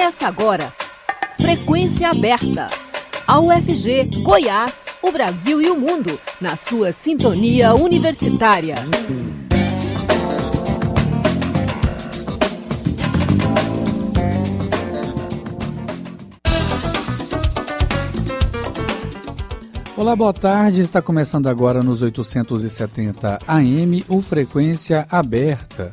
Começa agora. Frequência aberta. A UFG, Goiás, o Brasil e o mundo, na sua sintonia universitária. Olá, boa tarde. Está começando agora nos 870 AM o Frequência Aberta.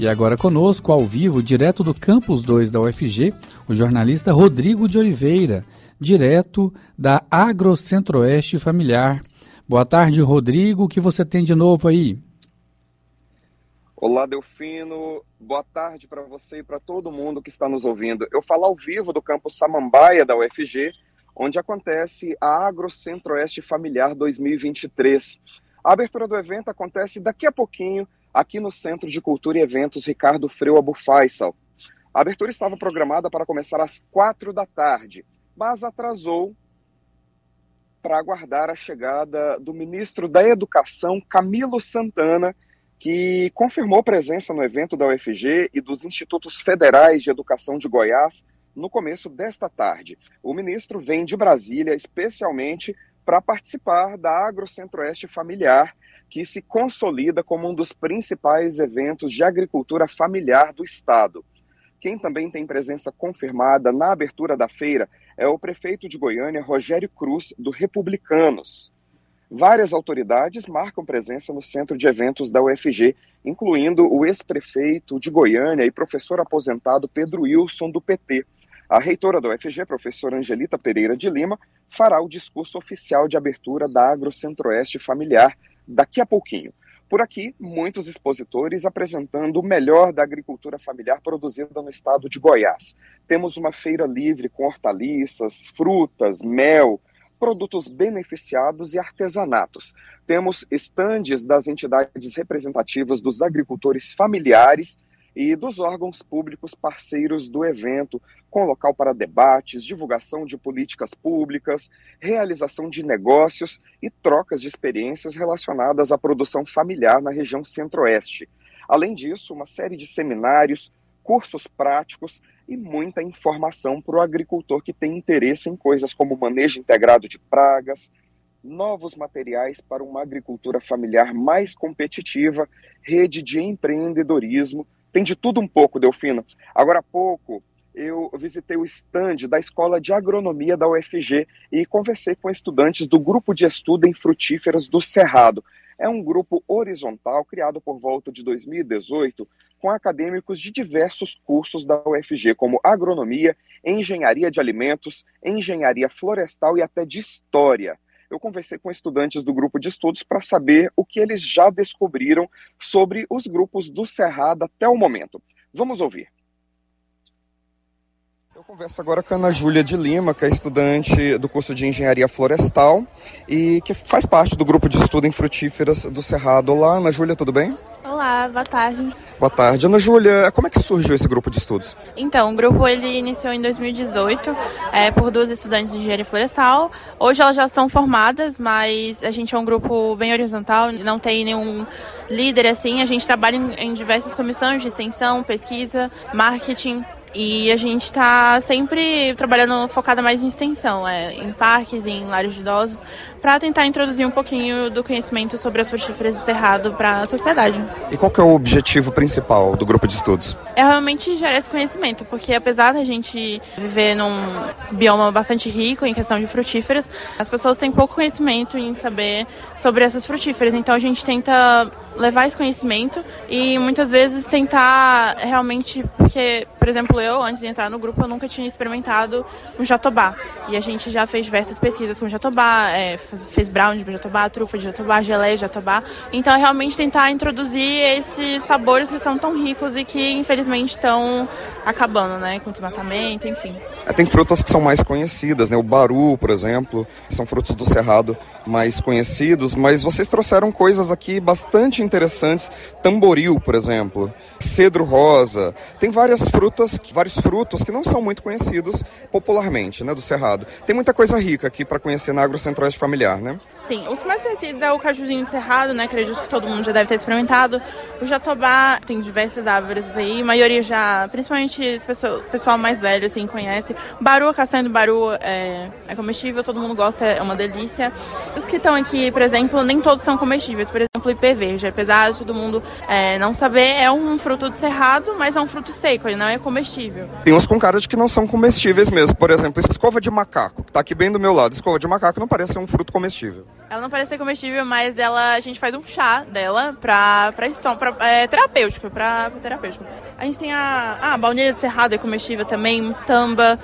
E agora conosco, ao vivo, direto do Campus 2 da UFG, o jornalista Rodrigo de Oliveira, direto da Agrocentro-Oeste Familiar. Boa tarde, Rodrigo. O que você tem de novo aí? Olá, Delfino. Boa tarde para você e para todo mundo que está nos ouvindo. Eu falo ao vivo do campus Samambaia da UFG, onde acontece a Agrocentro-Oeste Familiar 2023. A abertura do evento acontece daqui a pouquinho aqui no Centro de Cultura e Eventos Ricardo Freu Abu Faisal. A abertura estava programada para começar às quatro da tarde, mas atrasou para aguardar a chegada do ministro da Educação, Camilo Santana, que confirmou presença no evento da UFG e dos Institutos Federais de Educação de Goiás no começo desta tarde. O ministro vem de Brasília especialmente para participar da Agro Centro-Oeste Familiar, que se consolida como um dos principais eventos de agricultura familiar do estado. Quem também tem presença confirmada na abertura da feira é o prefeito de Goiânia, Rogério Cruz, do Republicanos. Várias autoridades marcam presença no centro de eventos da UFG, incluindo o ex-prefeito de Goiânia e professor aposentado Pedro Wilson, do PT. A reitora da UFG, professora Angelita Pereira de Lima, fará o discurso oficial de abertura da Agro Centro-Oeste Familiar, daqui a pouquinho. Por aqui, muitos expositores apresentando o melhor da agricultura familiar produzida no estado de Goiás. Temos uma feira livre com hortaliças, frutas, mel, produtos beneficiados e artesanatos. Temos estandes das entidades representativas dos agricultores familiares e dos órgãos públicos parceiros do evento, com local para debates, divulgação de políticas públicas, realização de negócios e trocas de experiências relacionadas à produção familiar na região centro-oeste. Além disso, uma série de seminários, cursos práticos e muita informação para o agricultor que tem interesse em coisas como manejo integrado de pragas, novos materiais para uma agricultura familiar mais competitiva, rede de empreendedorismo tem de tudo um pouco, Delfino. Agora há pouco, eu visitei o stand da Escola de Agronomia da UFG e conversei com estudantes do Grupo de Estudo em Frutíferas do Cerrado. É um grupo horizontal criado por volta de 2018 com acadêmicos de diversos cursos da UFG, como agronomia, engenharia de alimentos, engenharia florestal e até de história eu conversei com estudantes do grupo de estudos para saber o que eles já descobriram sobre os grupos do Cerrado até o momento. Vamos ouvir. Eu converso agora com a Ana Júlia de Lima, que é estudante do curso de Engenharia Florestal e que faz parte do grupo de estudo em frutíferas do Cerrado. Olá, Ana Júlia, tudo bem? Olá, boa tarde. Boa tarde. Ana Júlia, como é que surgiu esse grupo de estudos? Então, o grupo ele iniciou em 2018 é, por duas estudantes de engenharia florestal. Hoje elas já são formadas, mas a gente é um grupo bem horizontal, não tem nenhum líder assim. A gente trabalha em, em diversas comissões de extensão, pesquisa, marketing. E a gente está sempre trabalhando focada mais em extensão, é, em parques, em lares de idosos, para tentar introduzir um pouquinho do conhecimento sobre as frutíferas de cerrado para a sociedade. E qual que é o objetivo principal do grupo de estudos? É realmente gerar esse conhecimento, porque apesar da gente viver num bioma bastante rico em questão de frutíferas, as pessoas têm pouco conhecimento em saber sobre essas frutíferas. Então a gente tenta levar esse conhecimento e muitas vezes tentar realmente, porque Por exemplo, eu, antes de entrar no grupo, eu nunca tinha experimentado o jatobá. E a gente já fez diversas pesquisas com jatobá, é, fez brownie de jatobá, trufa de jatobá, geleia de jatobá. Então, é realmente tentar introduzir esses sabores que são tão ricos e que, infelizmente, estão acabando, né? Com desmatamento, enfim. É, tem frutas que são mais conhecidas, né? O baru, por exemplo, são frutos do cerrado mais conhecidos, mas vocês trouxeram coisas aqui bastante interessantes. Tamboril, por exemplo, cedro rosa. Tem várias frutas, vários frutos que não são muito conhecidos popularmente, né, do cerrado. Tem muita coisa rica aqui para conhecer na Agro Centro-Oeste Familiar, né? Sim, os mais conhecidos é o cajuzinho cerrado, né? Acredito que todo mundo já deve ter experimentado. O jatobá tem diversas árvores aí, a maioria já, principalmente o pessoal mais velho, assim, conhece. Baru, castanha do baru é, é comestível, todo mundo gosta, é uma delícia. Os que estão aqui, por exemplo, nem todos são comestíveis. Por exemplo, o ipê verde, apesar de todo mundo é, não saber, é um fruto do cerrado, mas é um fruto seco, ele não é comestível. Tem uns com cara de que não são comestíveis mesmo. Por exemplo, escova de macaco, que tá aqui bem do meu lado. Escova de macaco não parece ser um fruto comestível. Ela não parece ser comestível, mas ela, a gente faz um chá dela pra, pra, pra é, terapêutico, pra, pra terapêutico. A gente tem a, ah, a baunilha de cerrado é comestível também, tamba,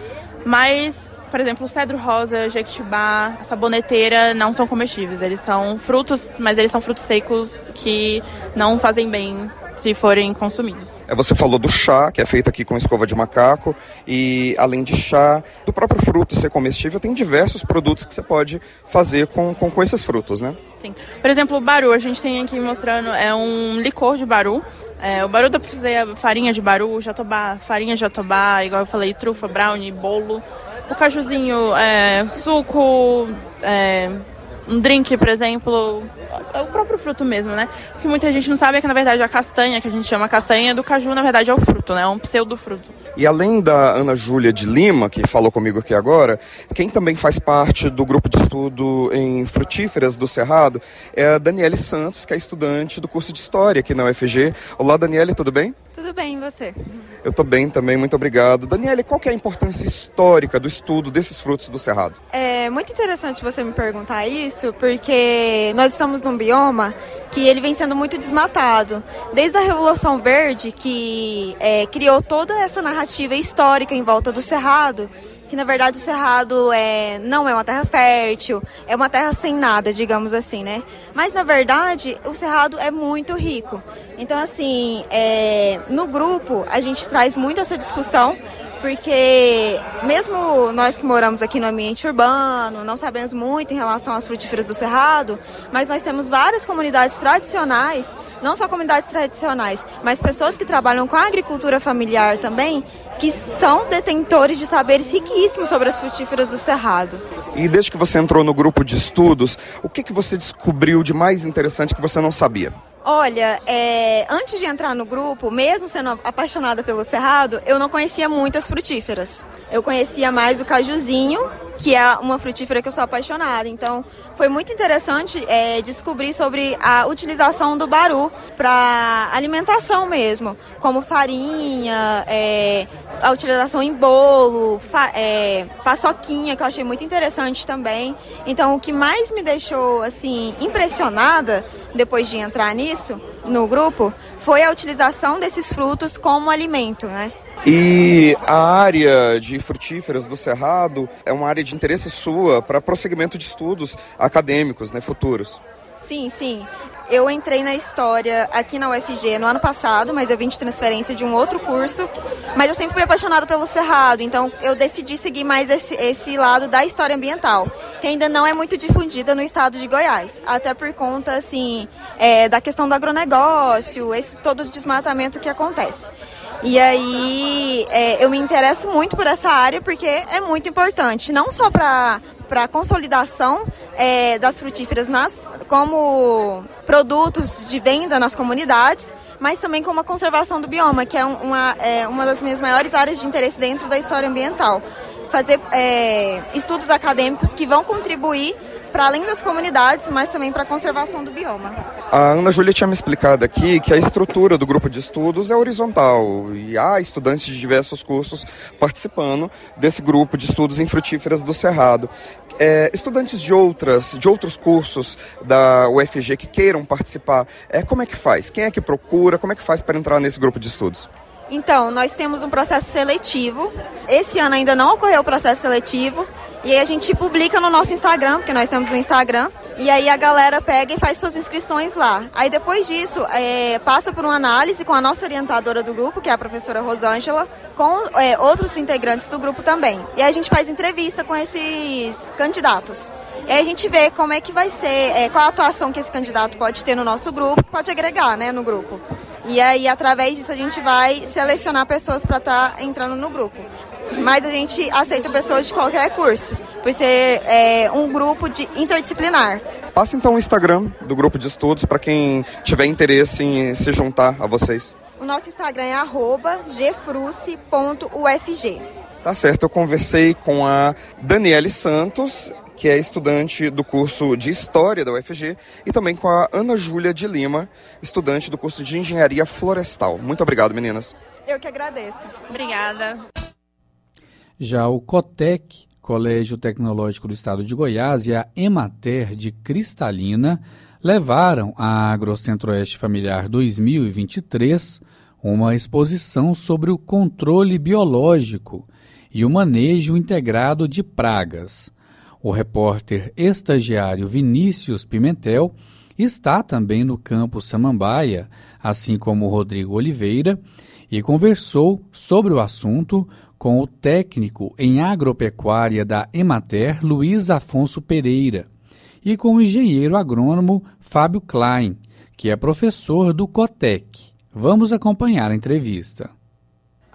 mas por exemplo, cedro rosa, jequitibá, saboneteira não são comestíveis. Eles são frutos, mas eles são frutos secos que não fazem bem se forem consumidos. É, você falou do chá, que é feito aqui com escova de macaco, e além de chá, do próprio fruto ser comestível, tem diversos produtos que você pode fazer com, com, com esses frutos, né? Sim. Por exemplo, o baru, a gente tem aqui mostrando, é um licor de baru. É, o baru dá para fazer farinha de baru, jatobá, farinha de jatobá, igual eu falei, trufa, brownie, bolo. O cajuzinho, é, suco, é, um drink, por exemplo, é o próprio fruto mesmo, né? O que muita gente não sabe é que, na verdade, a castanha, que a gente chama castanha do caju, na verdade, é o fruto, né? É um pseudo-fruto. E além da Ana Júlia de Lima, que falou comigo aqui agora, quem também faz parte do grupo de estudo em frutíferas do Cerrado é a Daniele Santos, que é estudante do curso de História aqui na UFG. Olá, Daniele, tudo bem? Tudo bem, e você? Eu estou bem também, muito obrigado. Daniele, qual que é a importância histórica do estudo desses frutos do Cerrado? É muito interessante você me perguntar isso, porque nós estamos num bioma que ele vem sendo muito desmatado. Desde a Revolução Verde, que é, criou toda essa narrativa histórica em volta do Cerrado, que na verdade o Cerrado é, não é uma terra fértil, é uma terra sem nada, digamos assim, né? Mas na verdade o Cerrado é muito rico. Então, assim, é, no grupo a gente traz muito essa discussão porque mesmo nós que moramos aqui no ambiente urbano, não sabemos muito em relação às frutíferas do Cerrado, mas nós temos várias comunidades tradicionais, não só comunidades tradicionais, mas pessoas que trabalham com a agricultura familiar também, que são detentores de saberes riquíssimos sobre as frutíferas do Cerrado. E desde que você entrou no grupo de estudos, o que, que você descobriu de mais interessante que você não sabia? Olha, é, antes de entrar no grupo, mesmo sendo apaixonada pelo cerrado, eu não conhecia muitas frutíferas. Eu conhecia mais o cajuzinho, que é uma frutífera que eu sou apaixonada. Então, foi muito interessante é, descobrir sobre a utilização do baru para alimentação mesmo, como farinha, é, a utilização em bolo, fa, é, paçoquinha, que eu achei muito interessante também. Então, o que mais me deixou assim impressionada depois de entrar nisso no grupo foi a utilização desses frutos como alimento, né? E a área de frutíferas do Cerrado é uma área de interesse sua para prosseguimento de estudos acadêmicos né, futuros. Sim, sim. Eu entrei na história aqui na UFG no ano passado, mas eu vim de transferência de um outro curso. Mas eu sempre fui apaixonada pelo Cerrado, então eu decidi seguir mais esse, esse lado da história ambiental, que ainda não é muito difundida no estado de Goiás. Até por conta, assim, é, da questão do agronegócio, esse todo o desmatamento que acontece. E aí é, eu me interesso muito por essa área porque é muito importante, não só para a consolidação é, das frutíferas nas, como produtos de venda nas comunidades, mas também como a conservação do bioma, que é uma, é uma das minhas maiores áreas de interesse dentro da história ambiental. Fazer é, estudos acadêmicos que vão contribuir para além das comunidades, mas também para a conservação do bioma. A Ana Júlia tinha me explicado aqui que a estrutura do grupo de estudos é horizontal e há estudantes de diversos cursos participando desse grupo de estudos em frutíferas do Cerrado. É, estudantes de outras, de outros cursos da UFG que queiram participar, é, como é que faz? Quem é que procura? Como é que faz para entrar nesse grupo de estudos? Então, nós temos um processo seletivo. Esse ano ainda não ocorreu o processo seletivo. E a gente publica no nosso Instagram, porque nós temos um Instagram. E aí a galera pega e faz suas inscrições lá. Aí depois disso, é, passa por uma análise com a nossa orientadora do grupo, que é a professora Rosângela, com é, outros integrantes do grupo também. E aí a gente faz entrevista com esses candidatos. E aí a gente vê como é que vai ser, é, qual a atuação que esse candidato pode ter no nosso grupo, pode agregar né, no grupo. E aí, através disso, a gente vai selecionar pessoas para estar tá entrando no grupo. Mas a gente aceita pessoas de qualquer curso, por ser é, um grupo de interdisciplinar. Passa então o Instagram do grupo de estudos para quem tiver interesse em se juntar a vocês. O nosso Instagram é gfruce.ufg. Tá certo, eu conversei com a Daniele Santos, que é estudante do curso de História da UFG, e também com a Ana Júlia de Lima, estudante do curso de Engenharia Florestal. Muito obrigado, meninas. Eu que agradeço. Obrigada. Já o COTEC, Colégio Tecnológico do Estado de Goiás, e a Emater de Cristalina levaram à AgroCentro-Oeste Familiar 2023 uma exposição sobre o controle biológico e o manejo integrado de pragas. O repórter estagiário Vinícius Pimentel está também no campo Samambaia, assim como Rodrigo Oliveira, e conversou sobre o assunto com o técnico em agropecuária da Emater, Luiz Afonso Pereira, e com o engenheiro agrônomo Fábio Klein, que é professor do COTEC. Vamos acompanhar a entrevista.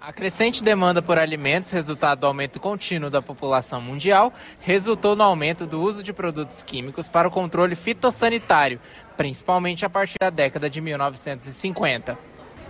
A crescente demanda por alimentos, resultado do aumento contínuo da população mundial, resultou no aumento do uso de produtos químicos para o controle fitossanitário, principalmente a partir da década de 1950.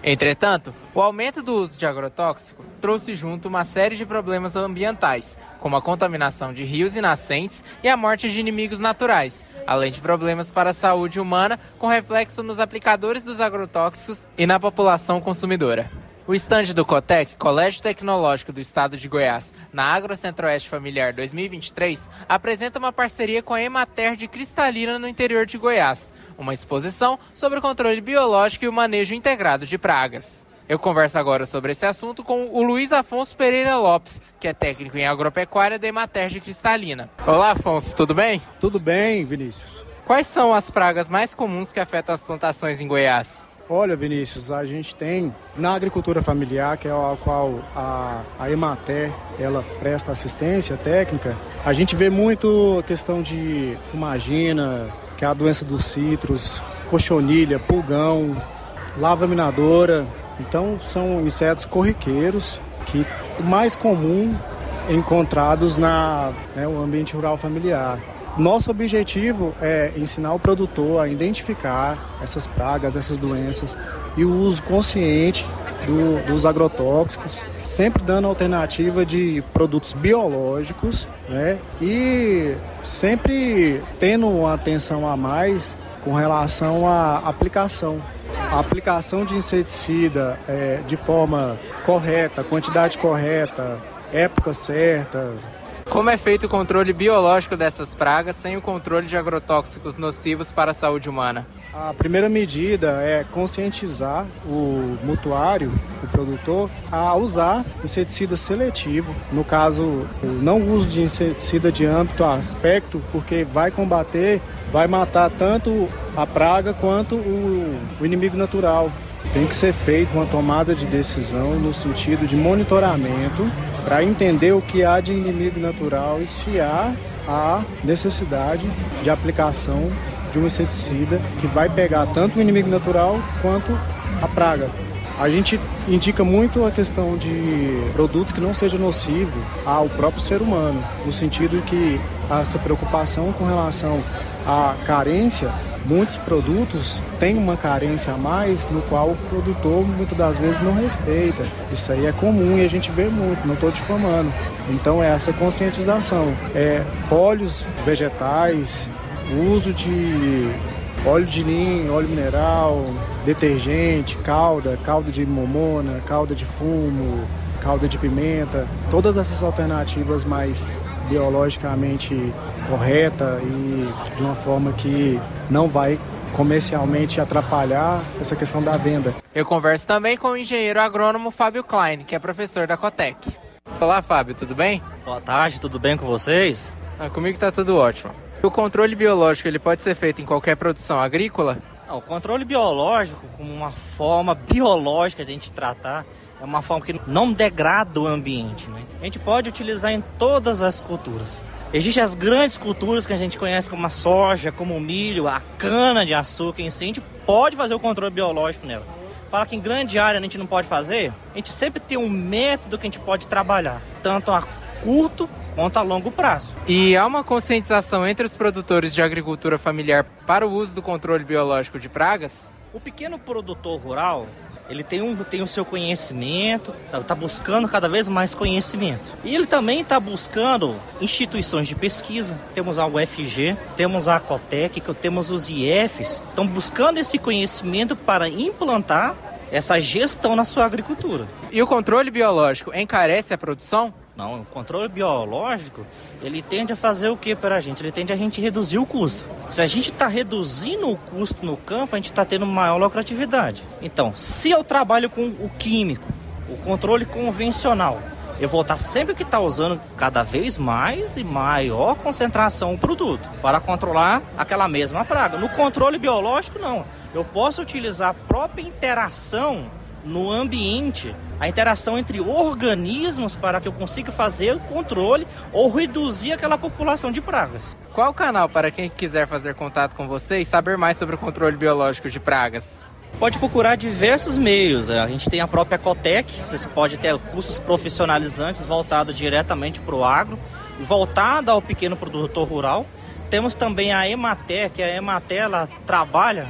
Entretanto, o aumento do uso de agrotóxico trouxe junto uma série de problemas ambientais, como a contaminação de rios e nascentes e a morte de inimigos naturais, além de problemas para a saúde humana, com reflexo nos aplicadores dos agrotóxicos e na população consumidora. O estande do COTEC, Colégio Tecnológico do Estado de Goiás, na Agro Centro-Oeste Familiar 2023, apresenta uma parceria com a Emater de Cristalina no interior de Goiás, uma exposição sobre o controle biológico e o manejo integrado de pragas. Eu converso agora sobre esse assunto com o Luiz Afonso Pereira Lopes, que é técnico em agropecuária da Emater de Cristalina. Olá, Afonso, tudo bem? Tudo bem, Vinícius. Quais são as pragas mais comuns que afetam as plantações em Goiás? Olha, Vinícius, a gente tem na agricultura familiar, que é a qual a, a Emater ela presta assistência técnica, a gente vê muito a questão de fumagina, que é a doença dos citros, cochonilha, pulgão, lava minadora. Então são insetos corriqueiros que mais comum encontrados na né, o ambiente rural familiar. Nosso objetivo é ensinar o produtor a identificar essas pragas, essas doenças e o uso consciente do, dos agrotóxicos, sempre dando alternativa de produtos biológicos, né? E sempre tendo uma atenção a mais com relação à aplicação. A aplicação de inseticida é, de forma correta, quantidade correta, época certa, como é feito o controle biológico dessas pragas sem o controle de agrotóxicos nocivos para a saúde humana? A primeira medida é conscientizar o mutuário, o produtor, a usar inseticida seletivo. No caso, não uso de inseticida de âmbito aspecto, porque vai combater, vai matar tanto a praga quanto o, o inimigo natural. Tem que ser feita uma tomada de decisão no sentido de monitoramento para entender o que há de inimigo natural e se há a necessidade de aplicação de um inseticida que vai pegar tanto o inimigo natural quanto a praga. A gente indica muito a questão de produtos que não sejam nocivos ao próprio ser humano, no sentido que essa preocupação com relação à carência muitos produtos têm uma carência a mais no qual o produtor muitas das vezes não respeita. Isso aí é comum e a gente vê muito, não estou difamando. Então é essa conscientização. É óleos vegetais, uso de óleo de ninho, óleo mineral, detergente, calda, calda de momona, calda de fumo, calda de pimenta, todas essas alternativas mais biologicamente correta e de uma forma que não vai comercialmente atrapalhar essa questão da venda. Eu converso também com o engenheiro agrônomo Fábio Klein, que é professor da Cotec. Olá, Fábio, tudo bem? Boa tarde, tudo bem com vocês? Ah, comigo está tudo ótimo. O controle biológico ele pode ser feito em qualquer produção agrícola? Não, o controle biológico, como uma forma biológica de a gente tratar, é uma forma que não degrada o ambiente. Né? A gente pode utilizar em todas as culturas. Existem as grandes culturas que a gente conhece como a soja, como o milho, a cana de açúcar em si, a gente pode fazer o controle biológico nela. Fala que em grande área a gente não pode fazer, a gente sempre tem um método que a gente pode trabalhar, tanto a curto quanto a longo prazo. E há uma conscientização entre os produtores de agricultura familiar para o uso do controle biológico de pragas? O pequeno produtor rural, ele tem, um, tem o seu conhecimento, está tá buscando cada vez mais conhecimento. E ele também está buscando instituições de pesquisa, temos a UFG, temos a Cotec, temos os IFs, estão buscando esse conhecimento para implantar essa gestão na sua agricultura. E o controle biológico encarece a produção? Não, o controle biológico, ele tende a fazer o que para a gente? Ele tende a gente reduzir o custo. Se a gente está reduzindo o custo no campo, a gente está tendo maior lucratividade. Então, se eu trabalho com o químico, o controle convencional, eu vou estar sempre que estar tá usando cada vez mais e maior concentração o produto para controlar aquela mesma praga. No controle biológico, não. Eu posso utilizar a própria interação no ambiente, a interação entre organismos para que eu consiga fazer o controle ou reduzir aquela população de pragas. Qual o canal para quem quiser fazer contato com você e saber mais sobre o controle biológico de pragas? Pode procurar diversos meios. A gente tem a própria Cotec, vocês podem ter cursos profissionalizantes voltados diretamente para o agro, voltado ao pequeno produtor rural. Temos também a Emater, que a Emater ela trabalha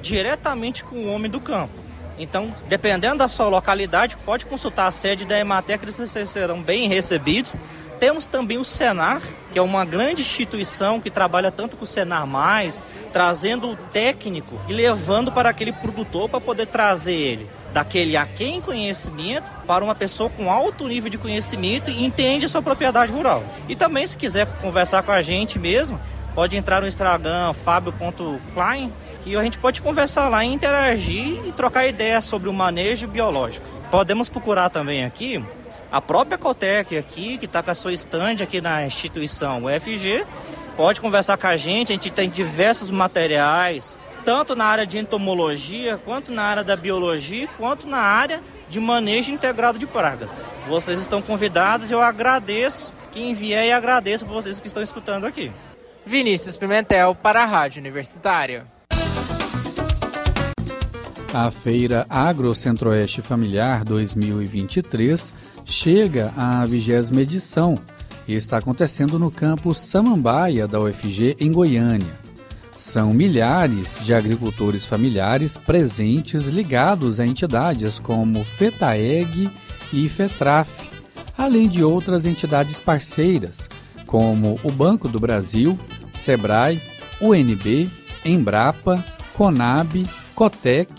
diretamente com o homem do campo. Então, dependendo da sua localidade, pode consultar a sede da Emater, que eles serão bem recebidos. Temos também o Senar, que é uma grande instituição que trabalha tanto com o Senar Mais, trazendo o técnico e levando para aquele produtor para poder trazer ele daquele a quem conhecimento para uma pessoa com alto nível de conhecimento e entende a sua propriedade rural. E também, se quiser conversar com a gente mesmo, pode entrar no Instagram fabio.klein que a gente pode conversar lá, interagir e trocar ideias sobre o manejo biológico. Podemos procurar também aqui a própria Cotec aqui, que está com a sua estande aqui na instituição UFG, pode conversar com a gente, a gente tem diversos materiais, tanto na área de entomologia, quanto na área da biologia, quanto na área de manejo integrado de pragas. Vocês estão convidados, eu agradeço quem vier e agradeço vocês que estão escutando aqui. Vinícius Pimentel para a Rádio Universitária. A Feira Agro Centro-Oeste Familiar 2023 chega à vigésima edição e está acontecendo no campus Samambaia da UFG, em Goiânia. São milhares de agricultores familiares presentes ligados a entidades como FETAEG e FETRAF, além de outras entidades parceiras, como o Banco do Brasil, SEBRAE, UNB, Embrapa, CONAB, COTEC,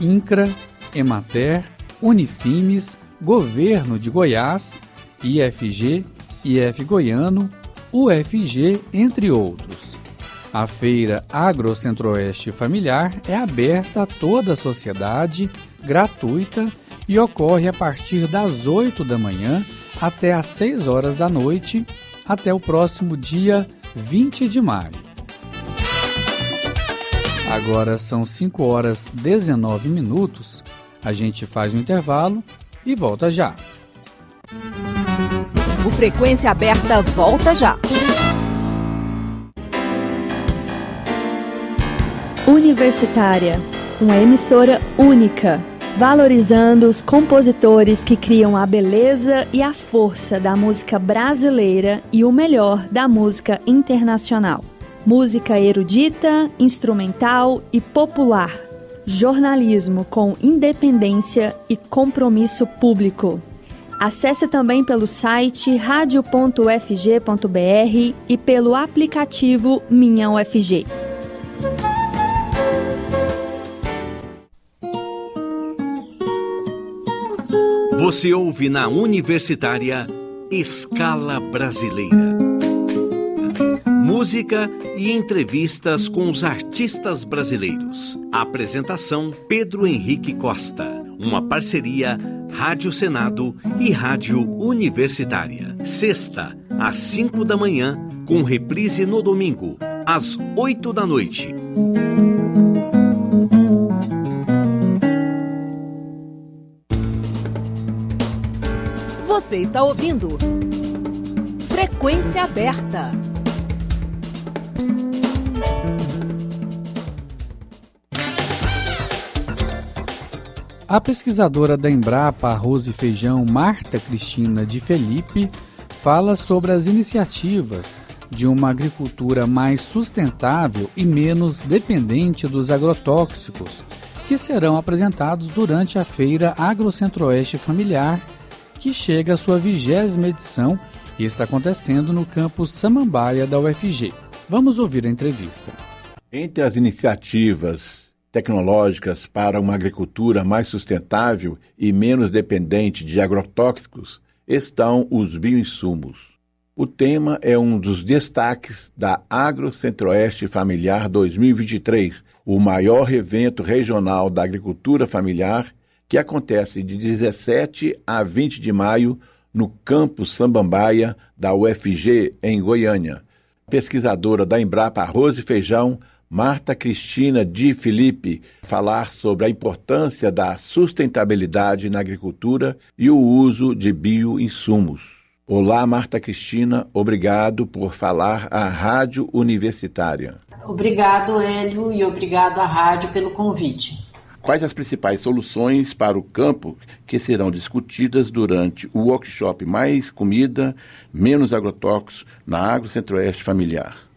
INCRA, EMATER, Unifimes, Governo de Goiás, IFG, IF Goiano, UFG, entre outros. A Feira Agro Centro-Oeste Familiar é aberta a toda a sociedade, gratuita e ocorre a partir das 8 da manhã até às 6 horas da noite, até o próximo dia 20 de maio. Agora são 5 horas 19 minutos. A gente faz um intervalo e volta já. O Frequência Aberta volta já. Universitária, uma emissora única, valorizando os compositores que criam a beleza e a força da música brasileira e o melhor da música internacional música erudita, instrumental e popular, jornalismo com independência e compromisso público. Acesse também pelo site radio.ufg.br e pelo aplicativo Minha UFG. Você ouve na Universitária Escala Brasileira música e entrevistas com os artistas brasileiros. apresentação Pedro Henrique Costa. Uma parceria Rádio Senado e Rádio Universitária. Sexta, às 5 da manhã, com reprise no domingo, às 8 da noite. Você está ouvindo Frequência Aberta. A pesquisadora da Embrapa Arroz e Feijão, Marta Cristina de Felipe, fala sobre as iniciativas de uma agricultura mais sustentável e menos dependente dos agrotóxicos, que serão apresentados durante a feira Agrocentro-Oeste Familiar, que chega à sua vigésima edição e está acontecendo no campus Samambaia da UFG. Vamos ouvir a entrevista. Entre as iniciativas tecnológicas para uma agricultura mais sustentável e menos dependente de agrotóxicos estão os bioinsumos. O tema é um dos destaques da Agro Centro-Oeste Familiar 2023, o maior evento regional da agricultura familiar que acontece de 17 a 20 de maio no campus Sambambaia da UFG, em Goiânia. Pesquisadora da Embrapa Arroz e Feijão, Marta Cristina Di Felipe falar sobre a importância da sustentabilidade na agricultura e o uso de bioinsumos. Olá, Marta Cristina, obrigado por falar à Rádio Universitária. Obrigado, Hélio, e obrigado à rádio pelo convite. Quais as principais soluções para o campo que serão discutidas durante o workshop Mais Comida, Menos Agrotóxicos na Agro Centro-Oeste Familiar?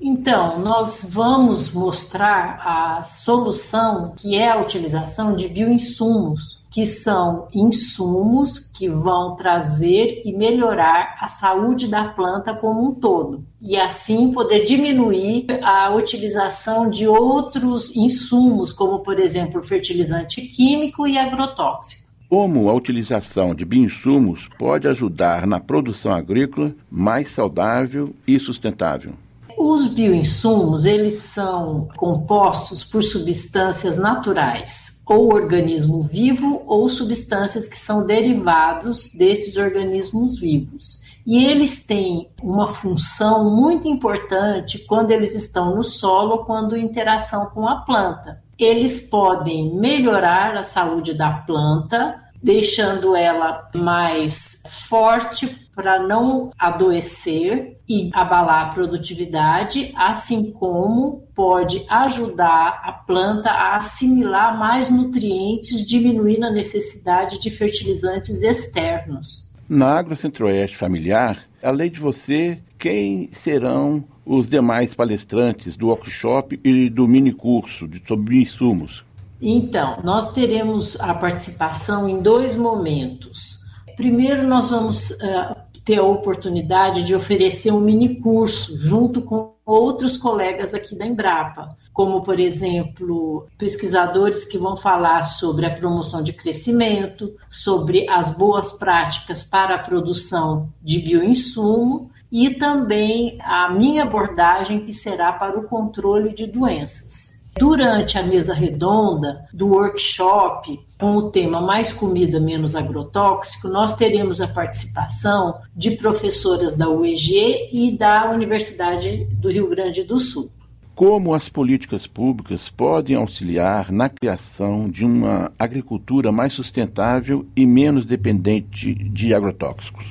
Então, nós vamos mostrar a solução que é a utilização de bioinsumos, que são insumos que vão trazer e melhorar a saúde da planta como um todo, e assim poder diminuir a utilização de outros insumos, como por exemplo fertilizante químico e agrotóxico. Como a utilização de bioinsumos pode ajudar na produção agrícola mais saudável e sustentável? Os bioinsumos, eles são compostos por substâncias naturais, ou organismo vivo, ou substâncias que são derivados desses organismos vivos. E eles têm uma função muito importante quando eles estão no solo, quando em interação com a planta. Eles podem melhorar a saúde da planta, deixando ela mais forte para não adoecer e abalar a produtividade, assim como pode ajudar a planta a assimilar mais nutrientes, diminuindo a necessidade de fertilizantes externos. Na Agro Centro-Oeste Familiar, além de você, quem serão os demais palestrantes do workshop e do mini curso sobre insumos? Então, nós teremos a participação em dois momentos. Primeiro, nós vamos uh, ter a oportunidade de oferecer um mini curso junto com outros colegas aqui da Embrapa, como, por exemplo, pesquisadores que vão falar sobre a promoção de crescimento, sobre as boas práticas para a produção de bioinsumo e também a minha abordagem, que será para o controle de doenças. Durante a mesa redonda do workshop, com o tema Mais Comida, Menos Agrotóxico, nós teremos a participação de professoras da UEG e da Universidade do Rio Grande do Sul. Como as políticas públicas podem auxiliar na criação de uma agricultura mais sustentável e menos dependente de agrotóxicos?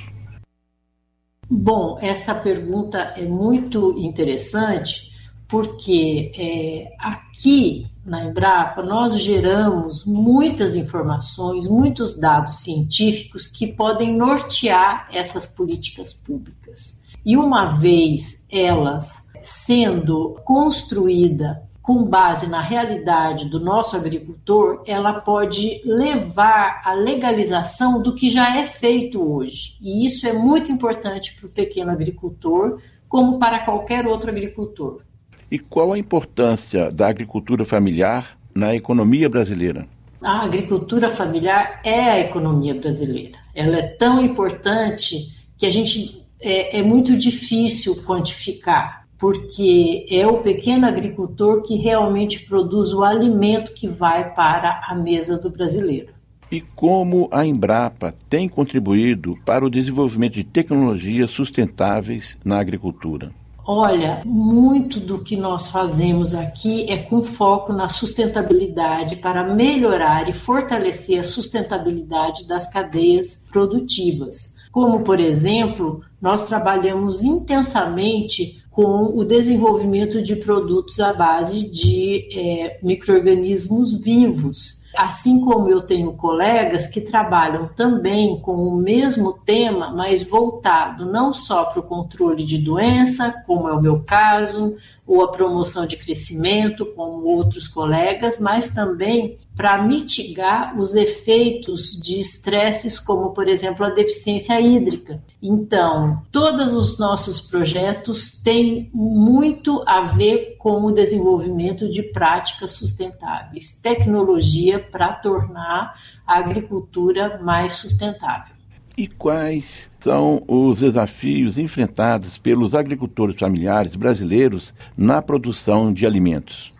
Bom, essa pergunta é muito interessante porque é, aqui na Embrapa nós geramos muitas informações, muitos dados científicos que podem nortear essas políticas públicas. E uma vez elas sendo construída com base na realidade do nosso agricultor, ela pode levar à legalização do que já é feito hoje. E isso é muito importante para o pequeno agricultor, como para qualquer outro agricultor. E qual a importância da agricultura familiar na economia brasileira? A agricultura familiar é a economia brasileira. Ela é tão importante que a gente é, é muito difícil quantificar. porque é o pequeno agricultor que realmente produz o alimento que vai para a mesa do brasileiro. E como a Embrapa tem contribuído para o desenvolvimento de tecnologias sustentáveis na agricultura? Olha, muito do que nós fazemos aqui é com foco na sustentabilidade para melhorar e fortalecer a sustentabilidade das cadeias produtivas. Como, por exemplo, nós trabalhamos intensamente com o desenvolvimento de produtos à base de é, micro-organismos vivos Assim como eu tenho colegas que trabalham também com o mesmo tema, mas voltado não só para o controle de doença, como é o meu caso, ou a promoção de crescimento, como outros colegas, mas também para mitigar os efeitos de estresses, como, por exemplo, a deficiência hídrica. Então, todos os nossos projetos têm muito a ver com o desenvolvimento de práticas sustentáveis, tecnologia para tornar a agricultura mais sustentável. E quais são os desafios enfrentados pelos agricultores familiares brasileiros na produção de alimentos?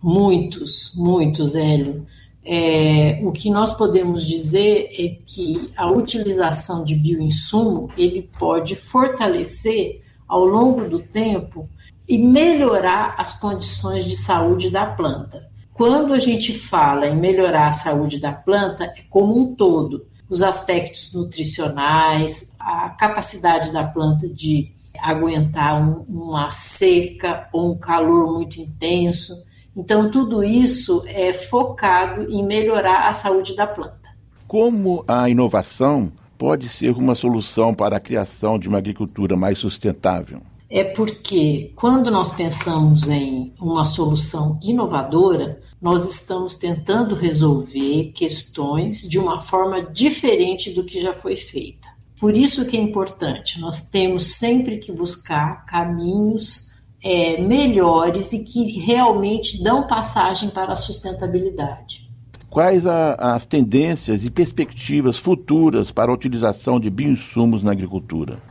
Muitos, muitos, Hélio. É, o que nós podemos dizer é que a utilização de bioinsumo ele pode fortalecer ao longo do tempo e melhorar as condições de saúde da planta. Quando a gente fala em melhorar a saúde da planta, é como um todo os aspectos nutricionais, a capacidade da planta de aguentar um, uma seca ou um calor muito intenso. Então, tudo isso é focado em melhorar a saúde da planta. Como a inovação pode ser uma solução para a criação de uma agricultura mais sustentável? É porque, quando nós pensamos em uma solução inovadora, nós estamos tentando resolver questões de uma forma diferente do que já foi feita. Por isso que é importante, nós temos sempre que buscar caminhos é, melhores e que realmente dão passagem para a sustentabilidade. Quais a, as tendências e perspectivas futuras para a utilização de bioinsumos na agricultura?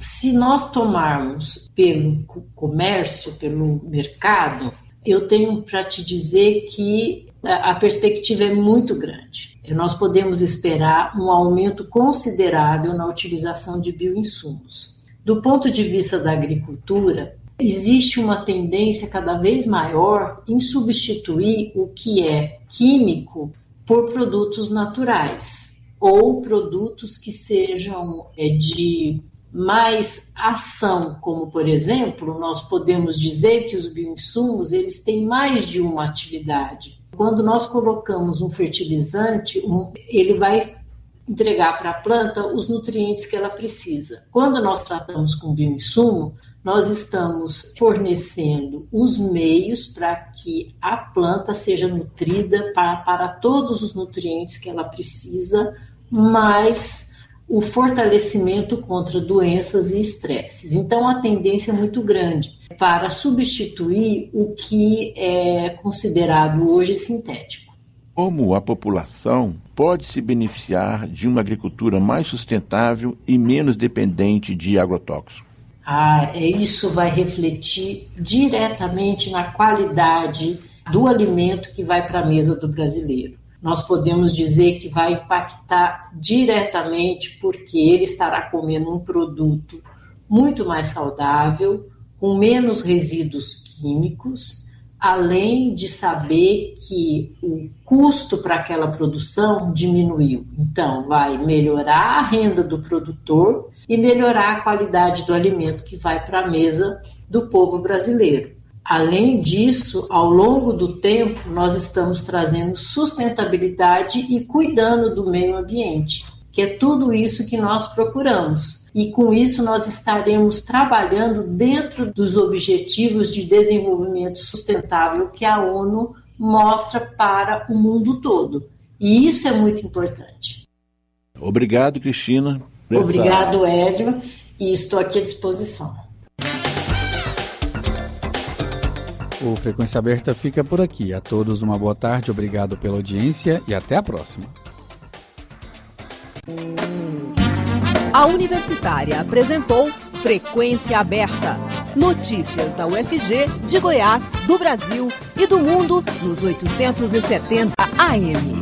Se nós tomarmos pelo comércio, pelo mercado, eu tenho para te dizer que a perspectiva é muito grande. Nós podemos esperar um aumento considerável na utilização de bioinsumos. Do ponto de vista da agricultura, existe uma tendência cada vez maior em substituir o que é químico por produtos naturais ou produtos que sejam é, de mais ação, como por exemplo, nós podemos dizer que os bioinsumos eles têm mais de uma atividade. Quando nós colocamos um fertilizante, um, ele vai entregar para a planta os nutrientes que ela precisa. Quando nós tratamos com bioinsumo, nós estamos fornecendo os meios para que a planta seja nutrida para, para todos os nutrientes que ela precisa, mais o fortalecimento contra doenças e estresses. Então, a tendência é muito grande para substituir o que é considerado hoje sintético. Como a população pode se beneficiar de uma agricultura mais sustentável e menos dependente de agrotóxicos? Ah, é, isso vai refletir diretamente na qualidade do alimento que vai para a mesa do brasileiro nós podemos dizer que vai impactar diretamente porque ele estará comendo um produto muito mais saudável, com menos resíduos químicos, além de saber que o custo para aquela produção diminuiu. Então, vai melhorar a renda do produtor e melhorar a qualidade do alimento que vai para a mesa do povo brasileiro. Além disso, ao longo do tempo, nós estamos trazendo sustentabilidade e cuidando do meio ambiente, que é tudo isso que nós procuramos. E com isso, nós estaremos trabalhando dentro dos Objetivos de Desenvolvimento Sustentável que a ONU mostra para o mundo todo. E isso é muito importante. Obrigado, Cristina. Obrigado, Hélio, e estou aqui à disposição. O Frequência Aberta fica por aqui. A todos uma boa tarde, obrigado pela audiência e até a próxima. A Universitária apresentou Frequência Aberta Notícias da UFG, de Goiás, do Brasil e do mundo nos 870 AM.